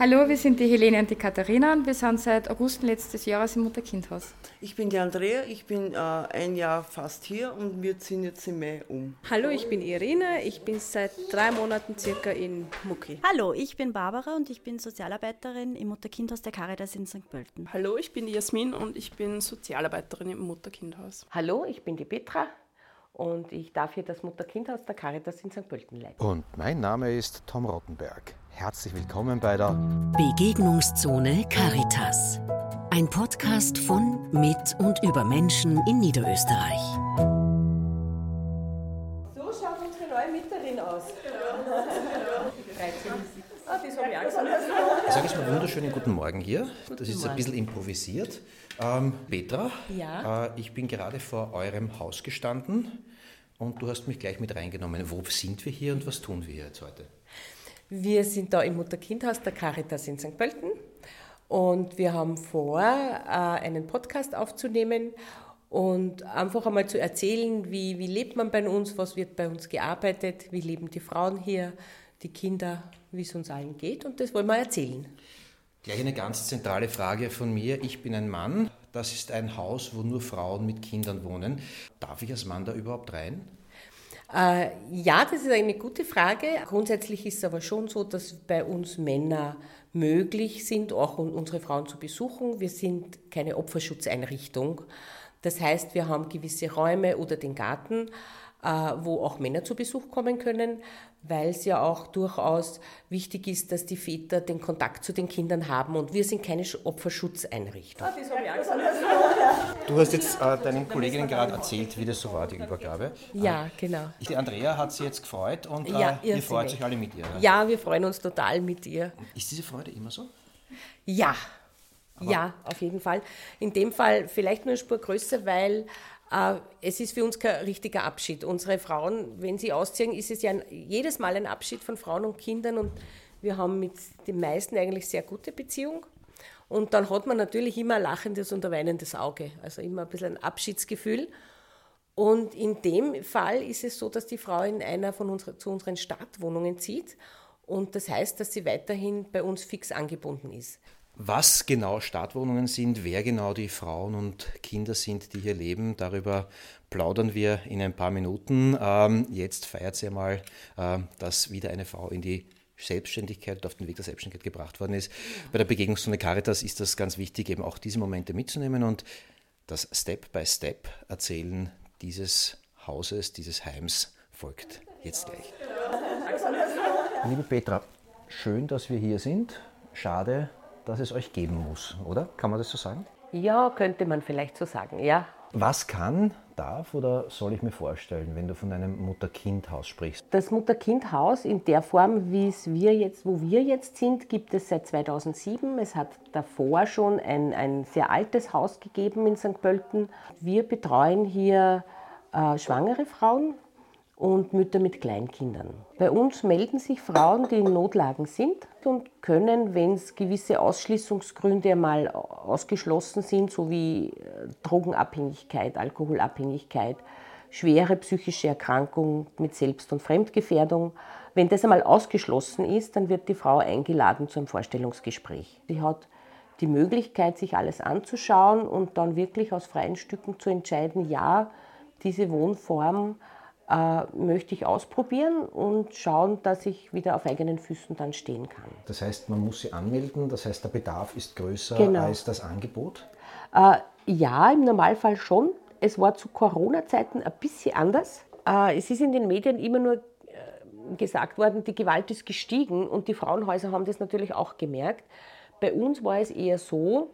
Hallo, wir sind die Helene und die Katharina und wir sind seit August letztes Jahres im Mutter-Kind-Haus. Ich bin die Andrea, ich bin äh, ein Jahr fast hier und wir ziehen jetzt im Mai um. Hallo, ich bin Irene, ich bin seit drei Monaten circa in Mucki. Hallo, ich bin Barbara und ich bin Sozialarbeiterin im Mutter-Kind-Haus der Caritas in St. Pölten. Hallo, ich bin die Jasmin und ich bin Sozialarbeiterin im Mutter-Kind-Haus. Hallo, ich bin die Petra und ich darf hier das Mutter-Kind-Haus der Caritas in St. Pölten leiten. Und mein Name ist Tom Rottenberg. Herzlich willkommen bei der Begegnungszone Caritas. Ein Podcast von, mit und über Menschen in Niederösterreich. So schaut unsere neue Mieterin aus. Ah, das habe ich auch gesagt. Ich sage jetzt mal wunderschönen guten Morgen hier. Das ist ein bisschen improvisiert. Ähm, Petra, Ja. äh, ich bin gerade vor eurem Haus gestanden und du hast mich gleich mit reingenommen. Wo sind wir hier und was tun wir jetzt heute? Wir sind da im Mutter-Kind-Haus der Caritas in St. Pölten und wir haben vor, äh, einen Podcast aufzunehmen und einfach einmal zu erzählen, wie, wie lebt man bei uns, was wird bei uns gearbeitet, wie leben die Frauen hier, die Kinder, wie es uns allen geht und das wollen wir erzählen. Gleich eine ganz zentrale Frage von mir. Ich bin ein Mann. Das ist ein Haus, wo nur Frauen mit Kindern wohnen. Darf ich als Mann da überhaupt rein? Äh, ja, das ist eine gute Frage. Grundsätzlich ist es aber schon so, dass bei uns Männer möglich sind, auch un- unsere Frauen zu besuchen. Wir sind keine Opferschutzeinrichtung. Das heißt, wir haben gewisse Räume oder den Garten, äh, wo auch Männer zu Besuch kommen können, weil es ja auch durchaus wichtig ist, dass die Väter den Kontakt zu den Kindern haben. Und wir sind keine Sch- Opferschutzeinrichtung. Das habe ich auch gesagt. Du hast jetzt äh, deinen Kolleginnen gerade erzählt, wie das so war, die Übergabe. Ja, genau. Die Andrea hat sie jetzt gefreut und äh, Ja, ihr freut euch alle mit ihr. Ja, wir freuen uns total mit ihr. Ist diese Freude immer so? Ja, ja, auf jeden Fall. In dem Fall vielleicht nur eine Spur größer, weil äh, es ist für uns kein richtiger Abschied. Unsere Frauen, wenn sie ausziehen, ist es ja ein, jedes Mal ein Abschied von Frauen und Kindern und wir haben mit den meisten eigentlich sehr gute Beziehung. Und dann hat man natürlich immer ein lachendes und ein weinendes Auge, also immer ein bisschen ein Abschiedsgefühl. Und in dem Fall ist es so, dass die Frau in einer von unseren, zu unseren Startwohnungen zieht. Und das heißt, dass sie weiterhin bei uns fix angebunden ist. Was genau Startwohnungen sind, wer genau die Frauen und Kinder sind, die hier leben, darüber plaudern wir in ein paar Minuten. Ähm, jetzt feiert sie einmal, ähm, dass wieder eine Frau in die Selbstständigkeit und auf den Weg der Selbstständigkeit gebracht worden ist. Bei der Begegnungsstunde Caritas ist das ganz wichtig, eben auch diese Momente mitzunehmen und das Step-by-Step erzählen dieses Hauses, dieses Heims folgt jetzt gleich. Liebe Petra, schön, dass wir hier sind. Schade, dass es euch geben muss, oder? Kann man das so sagen? Ja, könnte man vielleicht so sagen, ja. Was kann, darf oder soll ich mir vorstellen, wenn du von einem Mutter-Kind-Haus sprichst? Das Mutter-Kind-Haus in der Form, wie es wir jetzt, wo wir jetzt sind, gibt es seit 2007. Es hat davor schon ein, ein sehr altes Haus gegeben in St. Pölten. Wir betreuen hier äh, schwangere Frauen und Mütter mit Kleinkindern. Bei uns melden sich Frauen, die in Notlagen sind und können, wenn es gewisse Ausschließungsgründe mal ausgeschlossen sind, so wie äh, Drogenabhängigkeit, Alkoholabhängigkeit, schwere psychische Erkrankung mit Selbst- und Fremdgefährdung, wenn das einmal ausgeschlossen ist, dann wird die Frau eingeladen zu einem Vorstellungsgespräch. Sie hat die Möglichkeit, sich alles anzuschauen und dann wirklich aus freien Stücken zu entscheiden, ja, diese Wohnform äh, möchte ich ausprobieren und schauen, dass ich wieder auf eigenen Füßen dann stehen kann. Das heißt, man muss sie anmelden, das heißt, der Bedarf ist größer Genau. als das Angebot. Äh, ja, im Normalfall schon. Es war zu Corona-Zeiten ein bisschen anders. Äh, es ist in den Medien immer nur äh, gesagt worden, die Gewalt ist gestiegen und die Frauenhäuser haben das natürlich auch gemerkt. Bei uns war es eher so,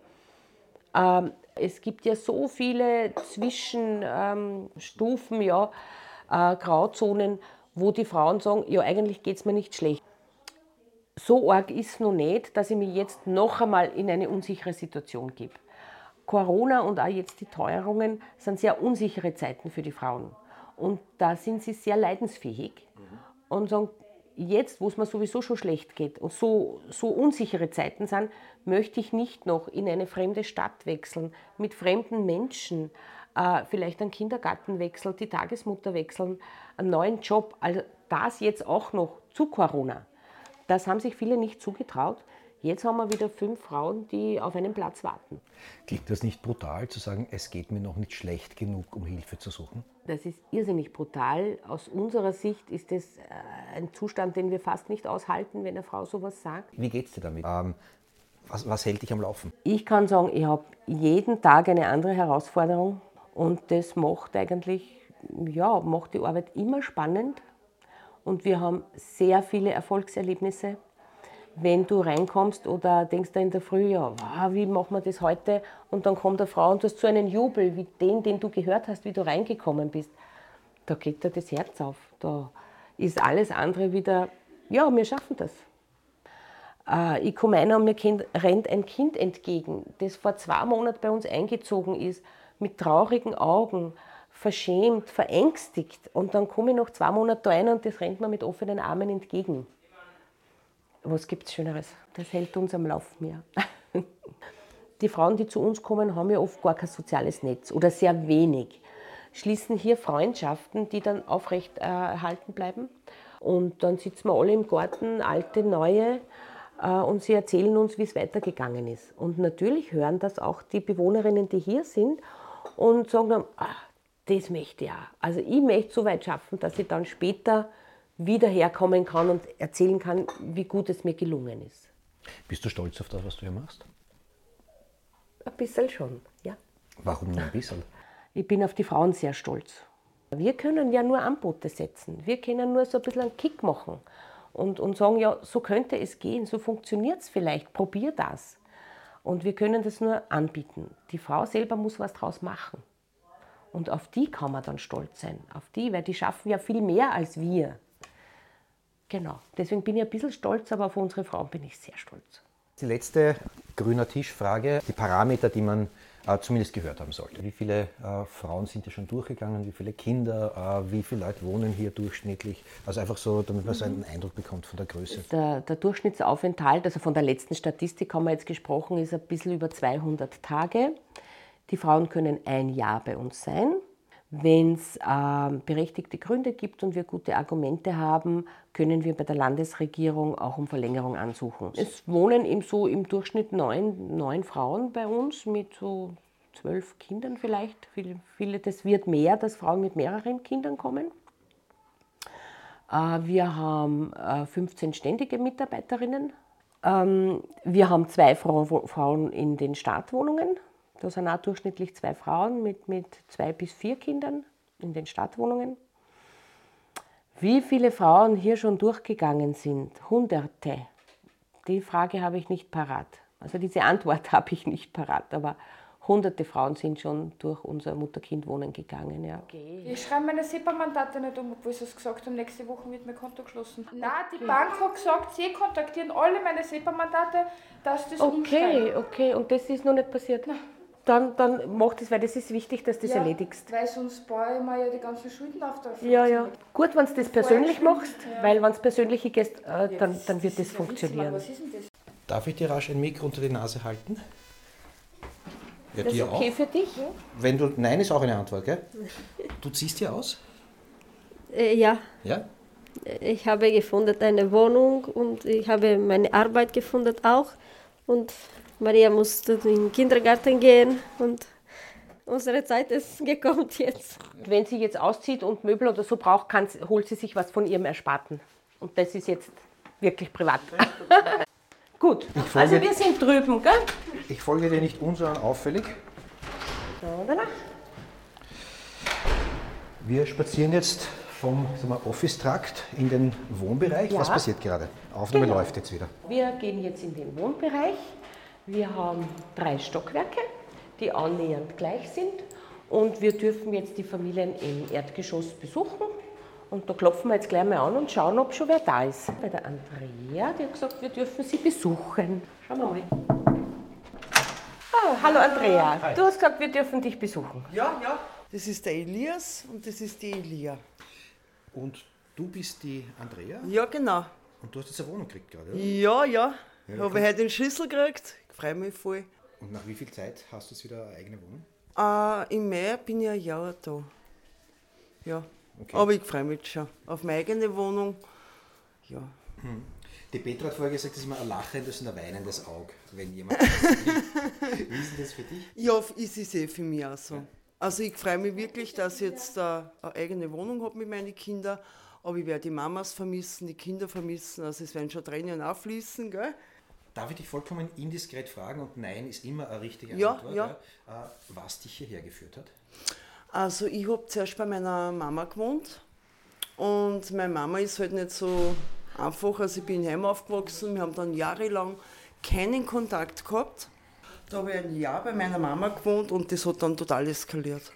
ähm, es gibt ja so viele Zwischenstufen, Stufen, ja, äh, Grauzonen, wo die Frauen sagen, ja, eigentlich geht es mir nicht schlecht. So arg ist es noch nicht, dass ich mich jetzt noch einmal in eine unsichere Situation gebe. Corona und auch jetzt die Teuerungen sind sehr unsichere Zeiten für die Frauen. Und da sind sie sehr leidensfähig und sagen, jetzt, wo es mir sowieso schon schlecht geht und so, so unsichere Zeiten sind, möchte ich nicht noch in eine fremde Stadt wechseln, mit fremden Menschen, vielleicht einen Kindergarten wechseln, die Tagesmutter wechseln, einen neuen Job. Also das jetzt auch noch zu Corona. Das haben sich viele nicht zugetraut. Jetzt haben wir wieder fünf Frauen, die auf einen Platz warten. Klingt das nicht brutal zu sagen, es geht mir noch nicht schlecht genug, um Hilfe zu suchen? Das ist irrsinnig brutal. Aus unserer Sicht ist es äh, ein Zustand, den wir fast nicht aushalten, wenn eine Frau sowas sagt. Wie geht es dir damit? Ähm, was, was hält dich am Laufen? Ich kann sagen, ich habe jeden Tag eine andere Herausforderung und das macht eigentlich, ja, macht die Arbeit immer spannend und wir haben sehr viele Erfolgserlebnisse. Wenn du reinkommst oder denkst da in der Früh, ja, wow, wie machen wir das heute? Und dann kommt eine Frau und du hast so einen Jubel, wie den, den du gehört hast, wie du reingekommen bist. Da geht dir das Herz auf. Da ist alles andere wieder, ja, wir schaffen das. Äh, ich komme rein und mir rennt ein Kind entgegen, das vor zwei Monaten bei uns eingezogen ist, mit traurigen Augen, verschämt, verängstigt. Und dann komme ich noch zwei Monate da rein und das rennt mir mit offenen Armen entgegen. Was gibt es Schöneres? Das hält uns am Lauf mehr. Die Frauen, die zu uns kommen, haben ja oft gar kein soziales Netz oder sehr wenig. Schließen hier Freundschaften, die dann aufrecht erhalten bleiben. Und dann sitzen wir alle im Garten, alte, neue, äh, und sie erzählen uns, wie es weitergegangen ist. Und natürlich hören das auch die Bewohnerinnen, die hier sind und sagen dann, ach, das möchte ich auch. Also ich möchte so weit schaffen, dass ich dann später wieder herkommen kann und erzählen kann, wie gut es mir gelungen ist. Bist du stolz auf das, was du hier machst? Ein bisschen schon, ja. Warum nur ein bisschen? Ich bin auf die Frauen sehr stolz. Wir können ja nur Anbote setzen. Wir können nur so ein bisschen einen Kick machen und, und sagen, ja, so könnte es gehen, so funktioniert es vielleicht, probier das. Und wir können das nur anbieten. Die Frau selber muss was draus machen. Und auf die kann man dann stolz sein. Auf die, weil die schaffen ja viel mehr als wir. Genau. Deswegen bin ich ein bisschen stolz, aber auf unsere Frauen bin ich sehr stolz. Die letzte grüner Tischfrage, die Parameter, die man zumindest gehört haben sollte. Wie viele äh, Frauen sind hier schon durchgegangen, wie viele Kinder, äh, wie viele Leute wohnen hier durchschnittlich? Also einfach so, damit man so einen Eindruck bekommt von der Größe. Der, der Durchschnittsaufenthalt, also von der letzten Statistik haben wir jetzt gesprochen, ist ein bisschen über 200 Tage. Die Frauen können ein Jahr bei uns sein. Wenn es äh, berechtigte Gründe gibt und wir gute Argumente haben, können wir bei der Landesregierung auch um Verlängerung ansuchen. Es wohnen eben so im Durchschnitt neun, neun Frauen bei uns mit so zwölf Kindern vielleicht. Viele, viele, das wird mehr, dass Frauen mit mehreren Kindern kommen. Äh, wir haben äh, 15 ständige Mitarbeiterinnen. Ähm, wir haben zwei Frauen in den Startwohnungen. Da sind auch durchschnittlich zwei Frauen mit, mit zwei bis vier Kindern in den Stadtwohnungen. Wie viele Frauen hier schon durchgegangen sind? Hunderte. Die Frage habe ich nicht parat. Also diese Antwort habe ich nicht parat, aber hunderte Frauen sind schon durch unser Mutter-Kind-Wohnen gegangen. Ja. Okay. Ich schreibe meine SEPA-Mandate nicht um, obwohl sie es gesagt haben, nächste Woche wird mein Konto geschlossen. Nein, die Bank hat gesagt, sie kontaktieren alle meine SEPA-Mandate, dass das Okay, umschreiben. okay, und das ist noch nicht passiert. Nein. Dann, dann mach das, weil das ist wichtig, dass du das Ja, erledigst. Weil sonst baue ich mir ja die ganzen Schulden auf der Ja, ja. Gut, wenn du das persönlich machst, ja. weil wenn es persönlich gehst, äh, Ja, dann, dann wird das funktionieren. Das? Darf ich dir rasch ein Mikro unter die Nase halten? Ja, Das ist okay auch. für dich? Wenn du, nein ist auch eine Antwort, gell? Du ziehst hier aus? Äh, ja, Ja? ich habe gefunden eine Wohnung und ich habe meine Arbeit gefunden auch. Und Maria musste in den Kindergarten gehen und unsere Zeit ist gekommen jetzt. Wenn sie jetzt auszieht und Möbel oder so braucht, kann, sie- holt sie sich was von ihrem Ersparten. Und das ist jetzt wirklich privat. Gut, folge- also wir sind drüben, gell? Ich folge dir nicht un, sondern auffällig. Oder? Wir spazieren jetzt vom Office-Trakt in den Wohnbereich. Ja. Was passiert gerade? Aufnahme Genau. läuft jetzt wieder. Wir gehen jetzt in den Wohnbereich. Wir haben drei Stockwerke, die annähernd gleich sind. Und wir dürfen jetzt die Familien im Erdgeschoss besuchen. Und da klopfen wir jetzt gleich mal an und schauen, ob schon wer da ist. Bei der Andrea, die hat gesagt, wir dürfen sie besuchen. Schauen wir mal. Ah, hallo Andrea, du hast gesagt, wir dürfen dich besuchen. Ja, ja. Das ist der Elias und das ist die Elia. Und du bist die Andrea Ja, genau. und du hast jetzt eine Wohnung gekriegt gerade, oder? Ja, ja. Habe ich heute den Schlüssel gekriegt. Ich freue mich voll. Und nach wie viel Zeit hast du jetzt wieder eine eigene Wohnung? Äh, Im Mai bin ich ein Jahr da. Ja. Okay. Aber ich freue mich schon auf meine eigene Wohnung. Ja. Die Petra hat vorher gesagt, das ist immer ein lachendes und ein weinendes Auge, wenn jemand das. Wie ist denn das für dich? Ja, ist es eh für mich auch so. Also ich freue mich wirklich, dass ich jetzt äh, eine eigene Wohnung habe mit meinen Kindern. Aber ich werde die Mamas vermissen, die Kinder vermissen. Also es werden schon Tränen auffließen, gell? Darf ich dich vollkommen indiskret fragen und nein ist immer eine richtige Ja, Antwort, ja. Äh, was dich hierher geführt hat? Also ich habe zuerst bei meiner Mama gewohnt und meine Mama ist halt nicht so einfach. Also ich bin in Heim aufgewachsen, wir haben dann jahrelang keinen Kontakt gehabt. Da habe ich ein Jahr bei meiner Mama gewohnt und das hat dann total eskaliert.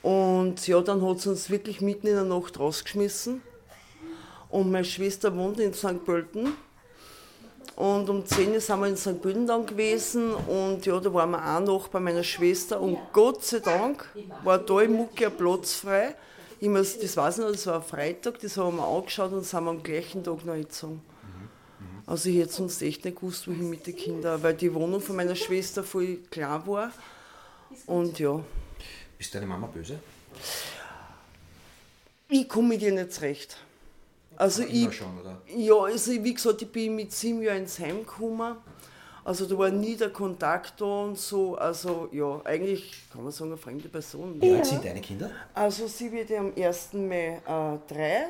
Und ja, dann hat sie uns wirklich mitten in der Nacht rausgeschmissen. Und meine Schwester wohnt in St. Pölten. Und um 10 Uhr sind wir in St. Pölten dann gewesen und ja, da waren wir auch noch bei meiner Schwester und Gott sei Dank war da im Mucki ein Platz frei. Ich muss, das weiß ich noch, das war ein Freitag, das haben wir angeschaut und sind wir am gleichen Tag noch eingezogen. Also ich hätte sonst echt nicht gewusst, wohin mit den Kindern, weil die Wohnung von meiner Schwester voll klar war. Und ja, Ist deine Mama böse? ich komme mit ihr nicht zurecht. Also Immer ich, schon? Ja, also wie gesagt, ich bin mit sieben Jahren ins Heim gekommen. Also da war nie der Kontakt da und so. Also ja, eigentlich kann man sagen, eine fremde Person. Wie alt sind deine Kinder? Also sie wird ja am 1. Mai äh, drei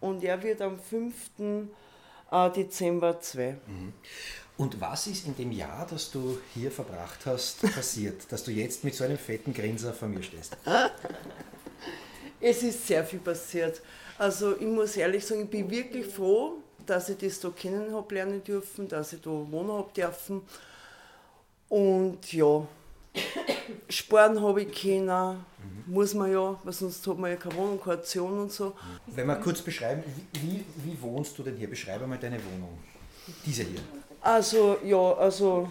und er wird am 5. Äh, Dezember zwei. Und was ist in dem Jahr, das du hier verbracht hast, passiert, dass du jetzt mit so einem fetten Grinser vor mir stehst? Es ist sehr viel passiert. Also ich muss ehrlich sagen, ich bin wirklich froh, dass ich das da kennen habe lernen dürfen, dass ich da wohnen habe dürfen. Und ja, sparen habe ich können, muss man ja, weil sonst hat man ja keine Wohnung, keine Option und so. Wenn wir kurz beschreiben, wie, wie, wie wohnst du denn hier? Beschreibe mal deine Wohnung. Diese hier. Also ja, also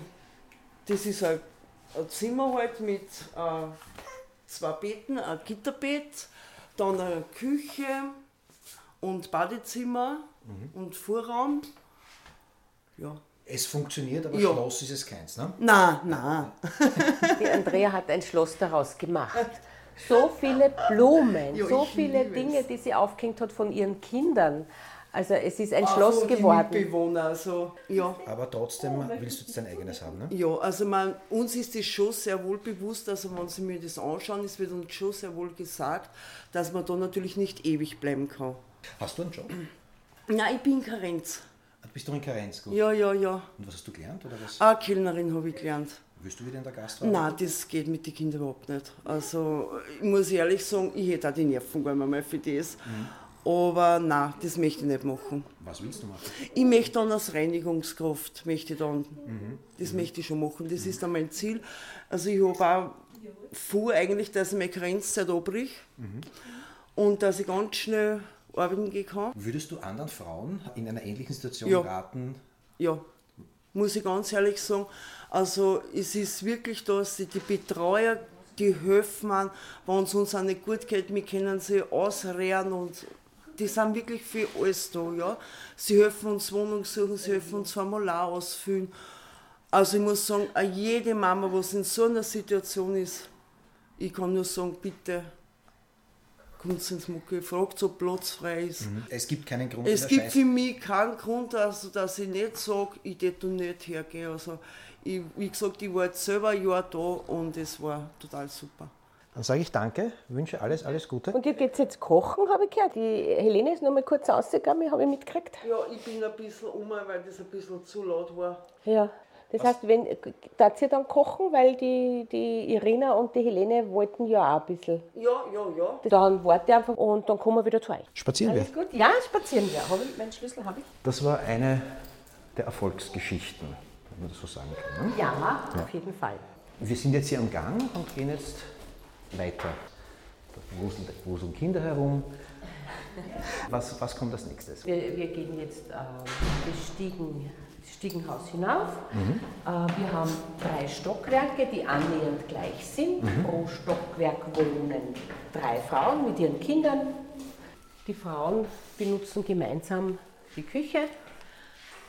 das ist ein, ein Zimmer halt mit äh, zwei Betten, ein Gitterbett, dann eine Küche und Badezimmer und Vorraum. Ja. Es funktioniert, aber Ja. Schloss ist es keins, ne? Na, na. Die Andrea hat ein Schloss daraus gemacht. So viele Blumen, Ja, so viele Dinge, es. die sie aufgehängt hat von ihren Kindern. Also es ist ein Auch Schloss den geworden. Mitbewohnern, also, ja. Aber trotzdem willst du jetzt dein eigenes haben, ne? Ja, also man, uns ist das schon sehr wohl bewusst, also wenn Sie mir das anschauen, es wird uns schon sehr wohl gesagt, dass man da natürlich nicht ewig bleiben kann. Hast du einen Job? Nein, ich bin Karenz. Bist du in Karenz? Gut. Ja, ja, ja. Und was hast du gelernt? Oder was? Ah, Kellnerin habe ich gelernt. Willst du wieder in der Gastro? Nein, das geht mit den Kindern überhaupt nicht. Also, ich muss ehrlich sagen, ich hätte auch die Nerven gar nicht mehr für das. Aber nein, das möchte ich nicht machen. Was willst du machen? Ich möchte dann als Reinigungskraft, möchte ich dann, das möchte ich schon machen. Das ist dann mein Ziel. Also ich habe auch vor eigentlich, dass ich meine Grenzzeit abbrich und dass ich ganz schnell arbeiten kann. Würdest du anderen Frauen in einer ähnlichen Situation Ja. raten? Ja, muss ich ganz ehrlich sagen. Also es ist wirklich das, die die Betreuer, die helfen an, wenn es uns auch nicht gut geht, wir können sie ausrehren und die sind wirklich für alles da. Ja. Sie helfen uns Wohnung suchen, sie helfen uns Formular ausfüllen. Also ich muss sagen, jede Mama, was in so einer Situation ist, ich kann nur sagen, bitte kommt ins Mucke, fragt, ob Platz frei ist. Es gibt keinen Grund Es gibt Scheiß- für mich keinen Grund, also, dass ich nicht sage, ich da nicht hergehen. Also, ich, wie gesagt, ich war jetzt selber ein Jahr da und es war total super. Dann sage ich danke, wünsche alles, alles Gute. Und ihr geht jetzt kochen, habe ich gehört. Die Helene ist noch mal kurz rausgegangen, habe ich mitgekriegt. Ja, ich bin ein bisschen um, weil das ein bisschen zu laut war. Ja. Das heißt, wenn, darf ihr dann kochen, weil die, die Irina und die Helene wollten ja auch ein bisschen. Ja, ja, ja. Dann warte ich einfach und dann kommen wir wieder zu euch. Spazieren wir. Alles gut? Ja, spazieren wir. Habe ich, meinen Schlüssel habe ich. Das war eine der Erfolgsgeschichten, wenn man das so sagen kann. Ne? Ja, auf jeden Fall. Wir sind jetzt hier am Gang und gehen jetzt weiter. Da wuseln, wuseln Kinder herum. Was, was kommt als nächstes? Wir, wir gehen jetzt ähm, das, Stiegen, das Stiegenhaus hinauf. Äh, wir haben drei Stockwerke, die annähernd gleich sind. Pro Stockwerk wohnen drei Frauen mit ihren Kindern. Die Frauen benutzen gemeinsam die Küche.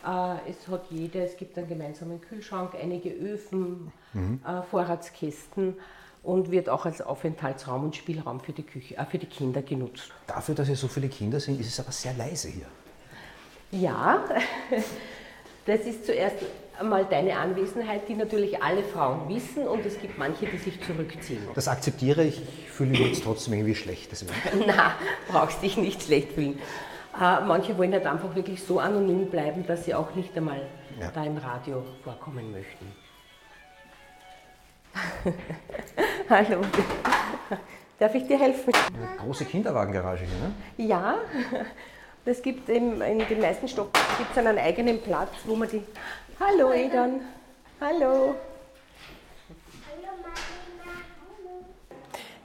Äh, es hat jede, es gibt einen gemeinsamen Kühlschrank, einige Öfen, äh, Vorratskisten und wird auch als Aufenthaltsraum und Spielraum für die, Küche, äh, für die Kinder genutzt. Dafür, dass hier so viele Kinder sind, ist es aber sehr leise hier. Ja, das ist zuerst einmal deine Anwesenheit, die natürlich alle Frauen wissen und es gibt manche, die sich zurückziehen. Das akzeptiere ich, ich fühle mich jetzt trotzdem irgendwie schlecht. Na, brauchst dich nicht schlecht fühlen. Äh, manche wollen halt einfach wirklich so anonym bleiben, dass sie auch nicht einmal ja. da im Radio vorkommen möchten. Hallo. Darf ich dir helfen? Eine große Kinderwagengarage hier, ne? Ja, das gibt im, in den meisten Stockwerken gibt es einen eigenen Platz, wo man die. Hallo Edan. Hallo.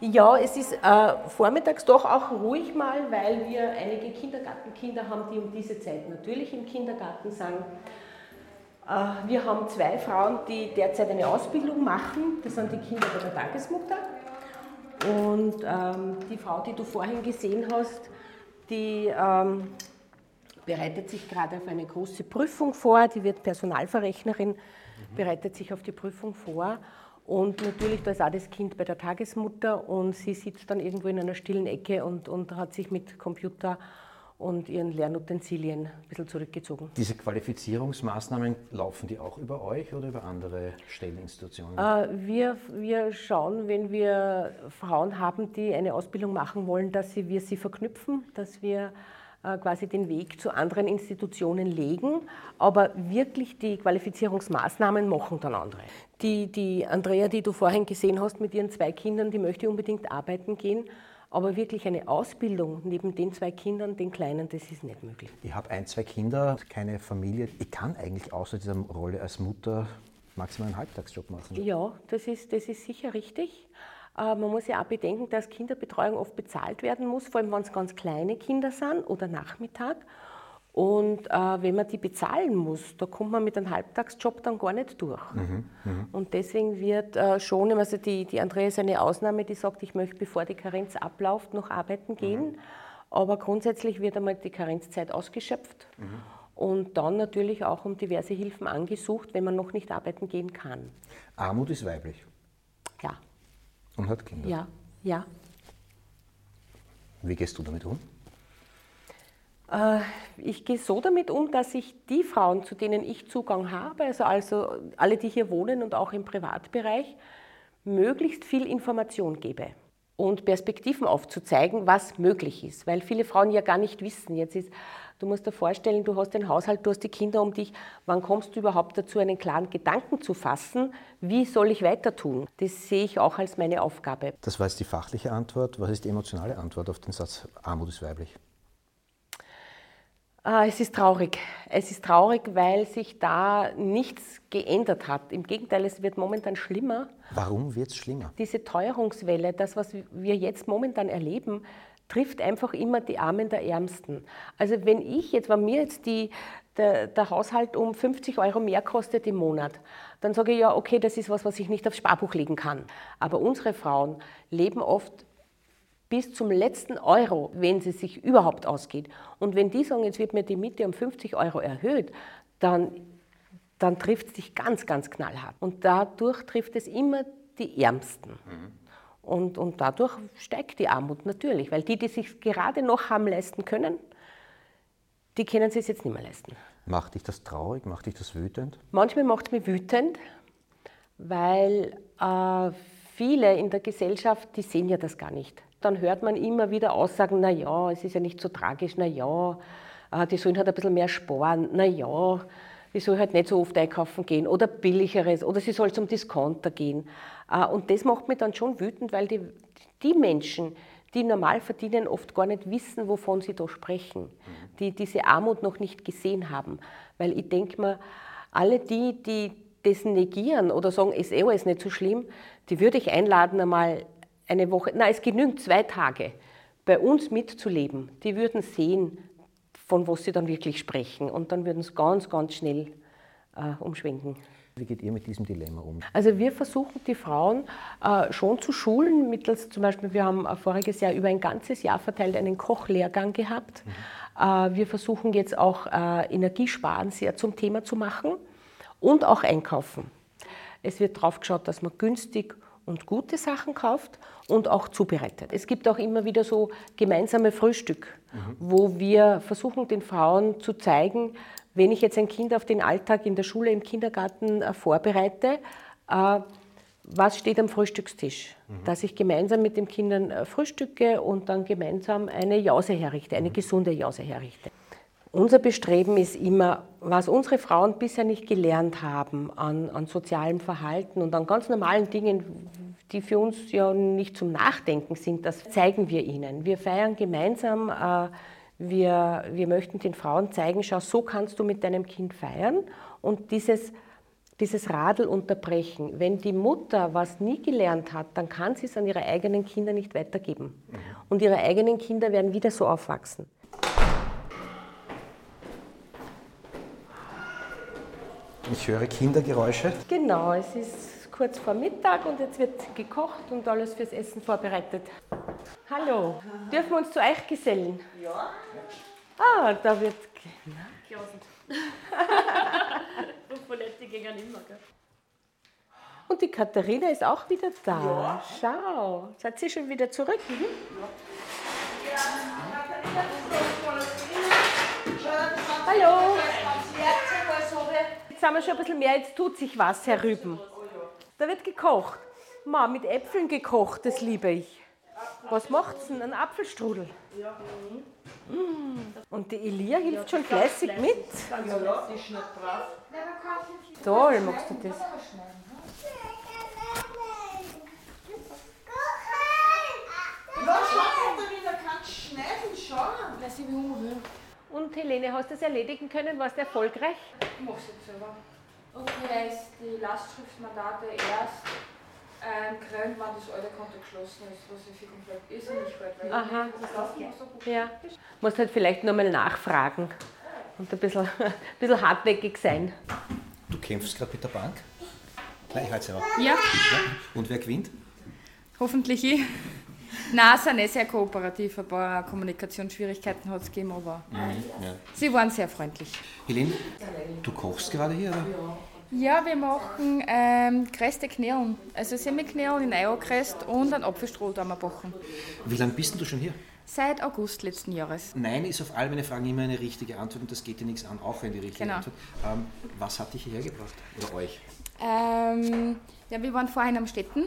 Ja, es ist äh, vormittags doch auch ruhig mal, weil wir einige Kindergartenkinder haben, die um diese Zeit natürlich im Kindergarten sind. Äh, wir haben zwei Frauen, die derzeit eine Ausbildung machen. Das sind die Kinder bei der Tagesmutter. Und ähm, die Frau, die du vorhin gesehen hast, die ähm, bereitet sich gerade auf eine große Prüfung vor. Die wird Personalverrechnerin, mhm. bereitet sich auf die Prüfung vor. Und natürlich, da ist auch das Kind bei der Tagesmutter und sie sitzt dann irgendwo in einer stillen Ecke und, und hat sich mit Computer und ihren Lernutensilien ein bisschen zurückgezogen. Diese Qualifizierungsmaßnahmen, laufen die auch über euch oder über andere Stelleninstitutionen? Äh, wir, wir schauen, wenn wir Frauen haben, die eine Ausbildung machen wollen, dass sie, wir sie verknüpfen, dass wir äh, quasi den Weg zu anderen Institutionen legen, aber wirklich die Qualifizierungsmaßnahmen machen dann andere. Die, die Andrea, die du vorhin gesehen hast mit ihren zwei Kindern, die möchte unbedingt arbeiten gehen aber wirklich eine Ausbildung neben den zwei Kindern, den Kleinen, das ist nicht möglich. Ich habe ein, zwei Kinder, keine Familie. Ich kann eigentlich außer dieser Rolle als Mutter maximal einen Halbtagsjob machen. Ja, das ist, das ist sicher richtig. Äh, man muss ja auch bedenken, dass Kinderbetreuung oft bezahlt werden muss, vor allem wenn es ganz kleine Kinder sind oder Nachmittag. Und äh, wenn man die bezahlen muss, da kommt man mit einem Halbtagsjob dann gar nicht durch. Mhm, mh. Und deswegen wird äh, schon, also die, die Andrea ist eine Ausnahme, die sagt, ich möchte, bevor die Karenz abläuft, noch arbeiten gehen. Mhm. Aber grundsätzlich wird einmal die Karenzzeit ausgeschöpft. Mhm. Und dann natürlich auch um diverse Hilfen angesucht, wenn man noch nicht arbeiten gehen kann. Armut ist weiblich. Ja. Und hat Kinder. Ja, ja. Wie gehst du damit um? Äh, ich gehe so damit um, dass ich die Frauen, zu denen ich Zugang habe, also, also alle, die hier wohnen und auch im Privatbereich, möglichst viel Information gebe und Perspektiven aufzuzeigen, was möglich ist. Weil viele Frauen ja gar nicht wissen. Jetzt ist, du musst dir vorstellen, du hast den Haushalt, du hast die Kinder um dich. Wann kommst du überhaupt dazu, einen klaren Gedanken zu fassen? Wie soll ich weiter tun? Das sehe ich auch als meine Aufgabe. Das war jetzt die fachliche Antwort. Was ist die emotionale Antwort auf den Satz, Armut ist weiblich? Ah, es ist traurig. Es ist traurig, weil sich da nichts geändert hat. Im Gegenteil, es wird momentan schlimmer. Warum wird es schlimmer? Diese Teuerungswelle, das, was wir jetzt momentan erleben, trifft einfach immer die Armen der Ärmsten. Also wenn ich jetzt, wenn mir jetzt die, der, der Haushalt um 50 Euro mehr kostet im Monat, dann sage ich ja, okay, das ist was, was ich nicht aufs Sparbuch legen kann. Aber unsere Frauen leben oft bis zum letzten Euro, wenn sie sich überhaupt ausgeht. Und wenn die sagen, jetzt wird mir die Miete um 50 Euro erhöht, dann, dann trifft es sich ganz, ganz knallhart. Und dadurch trifft es immer die Ärmsten. Mhm. Und, und dadurch steigt die Armut natürlich, weil die, die sich gerade noch haben leisten können, die können sie es jetzt nicht mehr leisten. Macht dich das traurig? Macht dich das wütend? Manchmal macht es mich wütend, weil äh, viele in der Gesellschaft, die sehen ja das gar nicht dann hört man immer wieder Aussagen, na ja, es ist ja nicht so tragisch, na ja, äh, die sollen halt ein bisschen mehr sparen, na ja, die soll halt nicht so oft einkaufen gehen oder billigeres oder sie soll zum Discounter gehen. Äh, und das macht mich dann schon wütend, weil die, die Menschen, die normal verdienen, oft gar nicht wissen, wovon sie da sprechen, die diese Armut noch nicht gesehen haben. Weil ich denke mir, alle die, die das negieren oder sagen, ist eh alles nicht so schlimm, die würde ich einladen, einmal eine Woche, nein, es genügt zwei Tage, bei uns mitzuleben. Die würden sehen, von was sie dann wirklich sprechen und dann würden es ganz, ganz schnell äh, umschwenken. Wie geht ihr mit diesem Dilemma um? Also wir versuchen die Frauen äh, schon zu schulen, mittels zum Beispiel, wir haben äh, voriges Jahr über ein ganzes Jahr verteilt einen Kochlehrgang gehabt. Mhm. Äh, wir versuchen jetzt auch äh, Energiesparen sehr zum Thema zu machen und auch einkaufen. Es wird darauf geschaut, dass man günstig und gute Sachen kauft und auch zubereitet. Es gibt auch immer wieder so gemeinsame Frühstück, wo wir versuchen, den Frauen zu zeigen, wenn ich jetzt ein Kind auf den Alltag in der Schule, im Kindergarten äh, vorbereite, äh, was steht am Frühstückstisch? Dass ich gemeinsam mit den Kindern äh, frühstücke und dann gemeinsam eine Jause herrichte, eine gesunde Jause herrichte. Unser Bestreben ist immer, was unsere Frauen bisher nicht gelernt haben an, an sozialem Verhalten und an ganz normalen Dingen, die für uns ja nicht zum Nachdenken sind, das zeigen wir ihnen. Wir feiern gemeinsam, äh, wir, wir möchten den Frauen zeigen, schau, so kannst du mit deinem Kind feiern und dieses dieses Radl unterbrechen. Wenn die Mutter was nie gelernt hat, dann kann sie es an ihre eigenen Kinder nicht weitergeben. Und ihre eigenen Kinder werden wieder so aufwachsen. Ich höre Kindergeräusche. Genau, es ist kurz vor Mittag und jetzt wird gekocht und alles fürs Essen vorbereitet. Hallo, dürfen wir uns zu euch gesellen? Ja. Ah, da wird. Und die Katharina ist auch wieder da. Ja. Schau, seid ihr schon wieder zurück? Mhm. Hallo. Jetzt haben wir schon ein bisschen mehr, jetzt tut sich was herüben. Da wird gekocht. Ma, mit Äpfeln gekocht, das liebe ich. Was macht's denn? Ein Apfelstrudel? Ja. Mm. Und die Elia hilft schon fleißig mit. Toll, magst du das? Und Helene, hast du das erledigen können? Warst du erfolgreich? Ich mache es jetzt selber. Und mir ist die Lastschriftmandate erst ähm, kriegen, wenn das alte Konto geschlossen ist, was ich für komplett irrsinnig halt, weil Aha. das läuft immer so gut. Ja. Musst halt vielleicht nochmal nachfragen und ein bisschen, ein bisschen hartnäckig sein. Du kämpfst gerade mit der Bank? Nein, ich halte selber. Ja, Ja. Und wer gewinnt? hoffentlich ich. Nein, sind eh sehr kooperativ. Ein paar Kommunikationsschwierigkeiten hat es gegeben, aber Ja. sie waren sehr freundlich. Helene, du kochst gerade hier, oder? Ja, wir machen ähm, geröstete Knirlen. Also Semiknirlen in Eier geröst und einen Apfelstrudel haben wir backen. Wie lange bist du schon hier? Seit August letzten Jahres. Nein ist auf all meine Fragen immer eine richtige Antwort und das geht dir nichts an, auch wenn die richtige Genau. Antwort. Ähm, was hat dich hierher gebracht? Oder euch? Ähm, ja, wir waren vorhin am Städten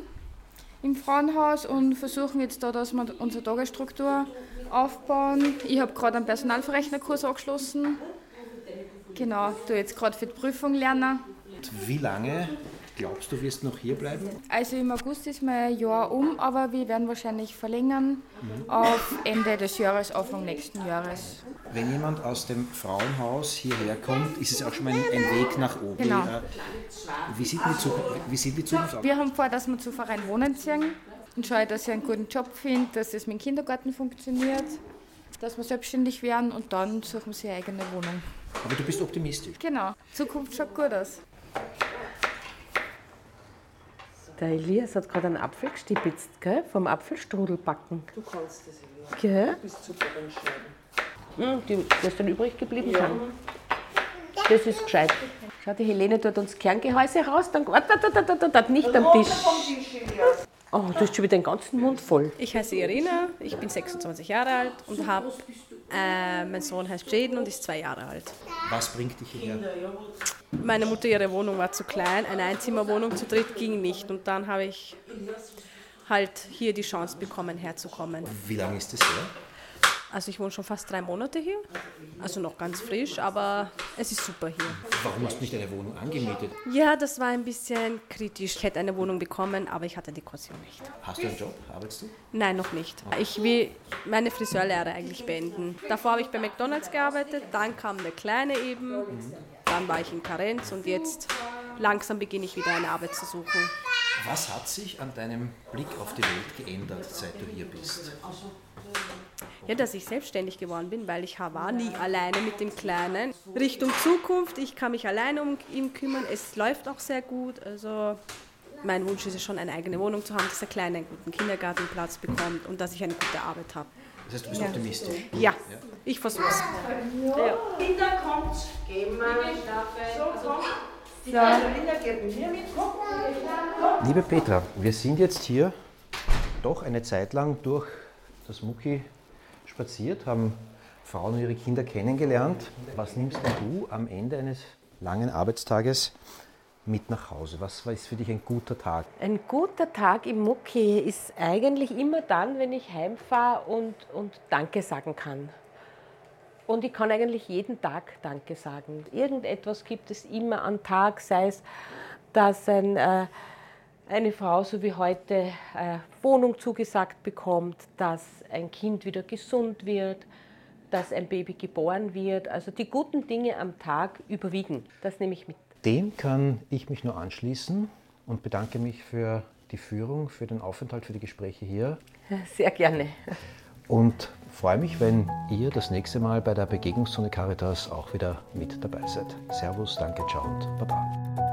im Frauenhaus und versuchen jetzt da, dass wir unsere Tagesstruktur aufbauen. Ich habe gerade einen Personalverrechnerkurs angeschlossen. Genau, du jetzt gerade für die Prüfung lernen. Wie lange glaubst du, wirst noch hier bleiben? Also im August ist mein Jahr um, aber wir werden wahrscheinlich verlängern auf Ende des Jahres, Anfang nächsten Jahres. Wenn jemand aus dem Frauenhaus hierher kommt, ist es auch schon mal ein, ein Weg nach oben. Genau. Äh, Wie sieht, die Zukunft, wie sieht die Zukunft aus? Wir haben vor, dass wir zu Verein Wohnen ziehen und schauen, dass ich einen guten Job finde, dass es mit dem Kindergarten funktioniert, dass wir selbstständig werden und dann suchen wir eine eigene Wohnung. Aber du bist optimistisch. Genau, Zukunft schaut gut aus. Der Elias hat gerade einen Apfel gestibitzt, gell? Vom Apfelstrudel backen. Du kannst das, Elia. Gell? Du bist super beim Schneiden. Mm, die, was dann übrig geblieben sind. Das ist gescheit. Schau, die Helene tut uns Kerngehäuse raus, dann warte, warte, warte, warte, warte, nicht am Tisch. Oh, du hast schon wieder den ganzen Mund voll. Ich heiße Irina, ich bin 26 Jahre alt und habe, äh, mein Sohn heißt Jaden und ist zwei Jahre alt. Was bringt dich hierher? Meine Mutter, ihre Wohnung war zu klein, eine Einzimmerwohnung zu dritt ging nicht und dann habe ich halt hier die Chance bekommen, herzukommen. Wie lange ist das her? Also ich wohne schon fast drei Monate hier, also noch ganz frisch, aber es ist super hier. Warum hast du nicht eine Wohnung angemietet? Ja, das war ein bisschen kritisch. Ich hätte eine Wohnung bekommen, aber ich hatte die Kaution nicht. Hast du einen Job? Arbeitest du? Nein, noch nicht. Ich will meine Friseurlehre eigentlich beenden. Davor habe ich bei McDonalds gearbeitet, dann kam der Kleine eben, dann war ich in Karenz und jetzt langsam beginne ich wieder eine Arbeit zu suchen. Was hat sich an deinem Blick auf die Welt geändert, seit du hier bist? Ja, dass ich selbstständig geworden bin, weil ich war nie alleine mit dem Kleinen. Richtung Zukunft, ich kann mich alleine um ihn kümmern, es läuft auch sehr gut. Also mein Wunsch ist es schon, eine eigene Wohnung zu haben, dass der Kleine einen guten Kindergartenplatz bekommt und dass ich eine gute Arbeit habe. Das heißt, du bist optimistisch. Ja, ich versuche es. Kinder, kommt, gehen wir. So, kommt. Die Katharina geht mit mir mit. Liebe Petra, wir sind jetzt hier doch eine Zeit lang durch das Mucki spaziert, haben Frauen und ihre Kinder kennengelernt. Was nimmst du am Ende eines langen Arbeitstages mit nach Hause? Was ist für dich ein guter Tag? Ein guter Tag im Mucki ist eigentlich immer dann, wenn ich heimfahre und, und Danke sagen kann. Und ich kann eigentlich jeden Tag Danke sagen. Irgendetwas gibt es immer am Tag, sei es, dass ein, äh, eine Frau so wie heute äh, Wohnung zugesagt bekommt, dass ein Kind wieder gesund wird, dass ein Baby geboren wird. Also die guten Dinge am Tag überwiegen. Das nehme ich mit. Dem kann ich mich nur anschließen und bedanke mich für die Führung, für den Aufenthalt, für die Gespräche hier. Sehr gerne. Und freue mich, wenn ihr das nächste Mal bei der Begegnungszone Caritas auch wieder mit dabei seid. Servus, danke, ciao und baba.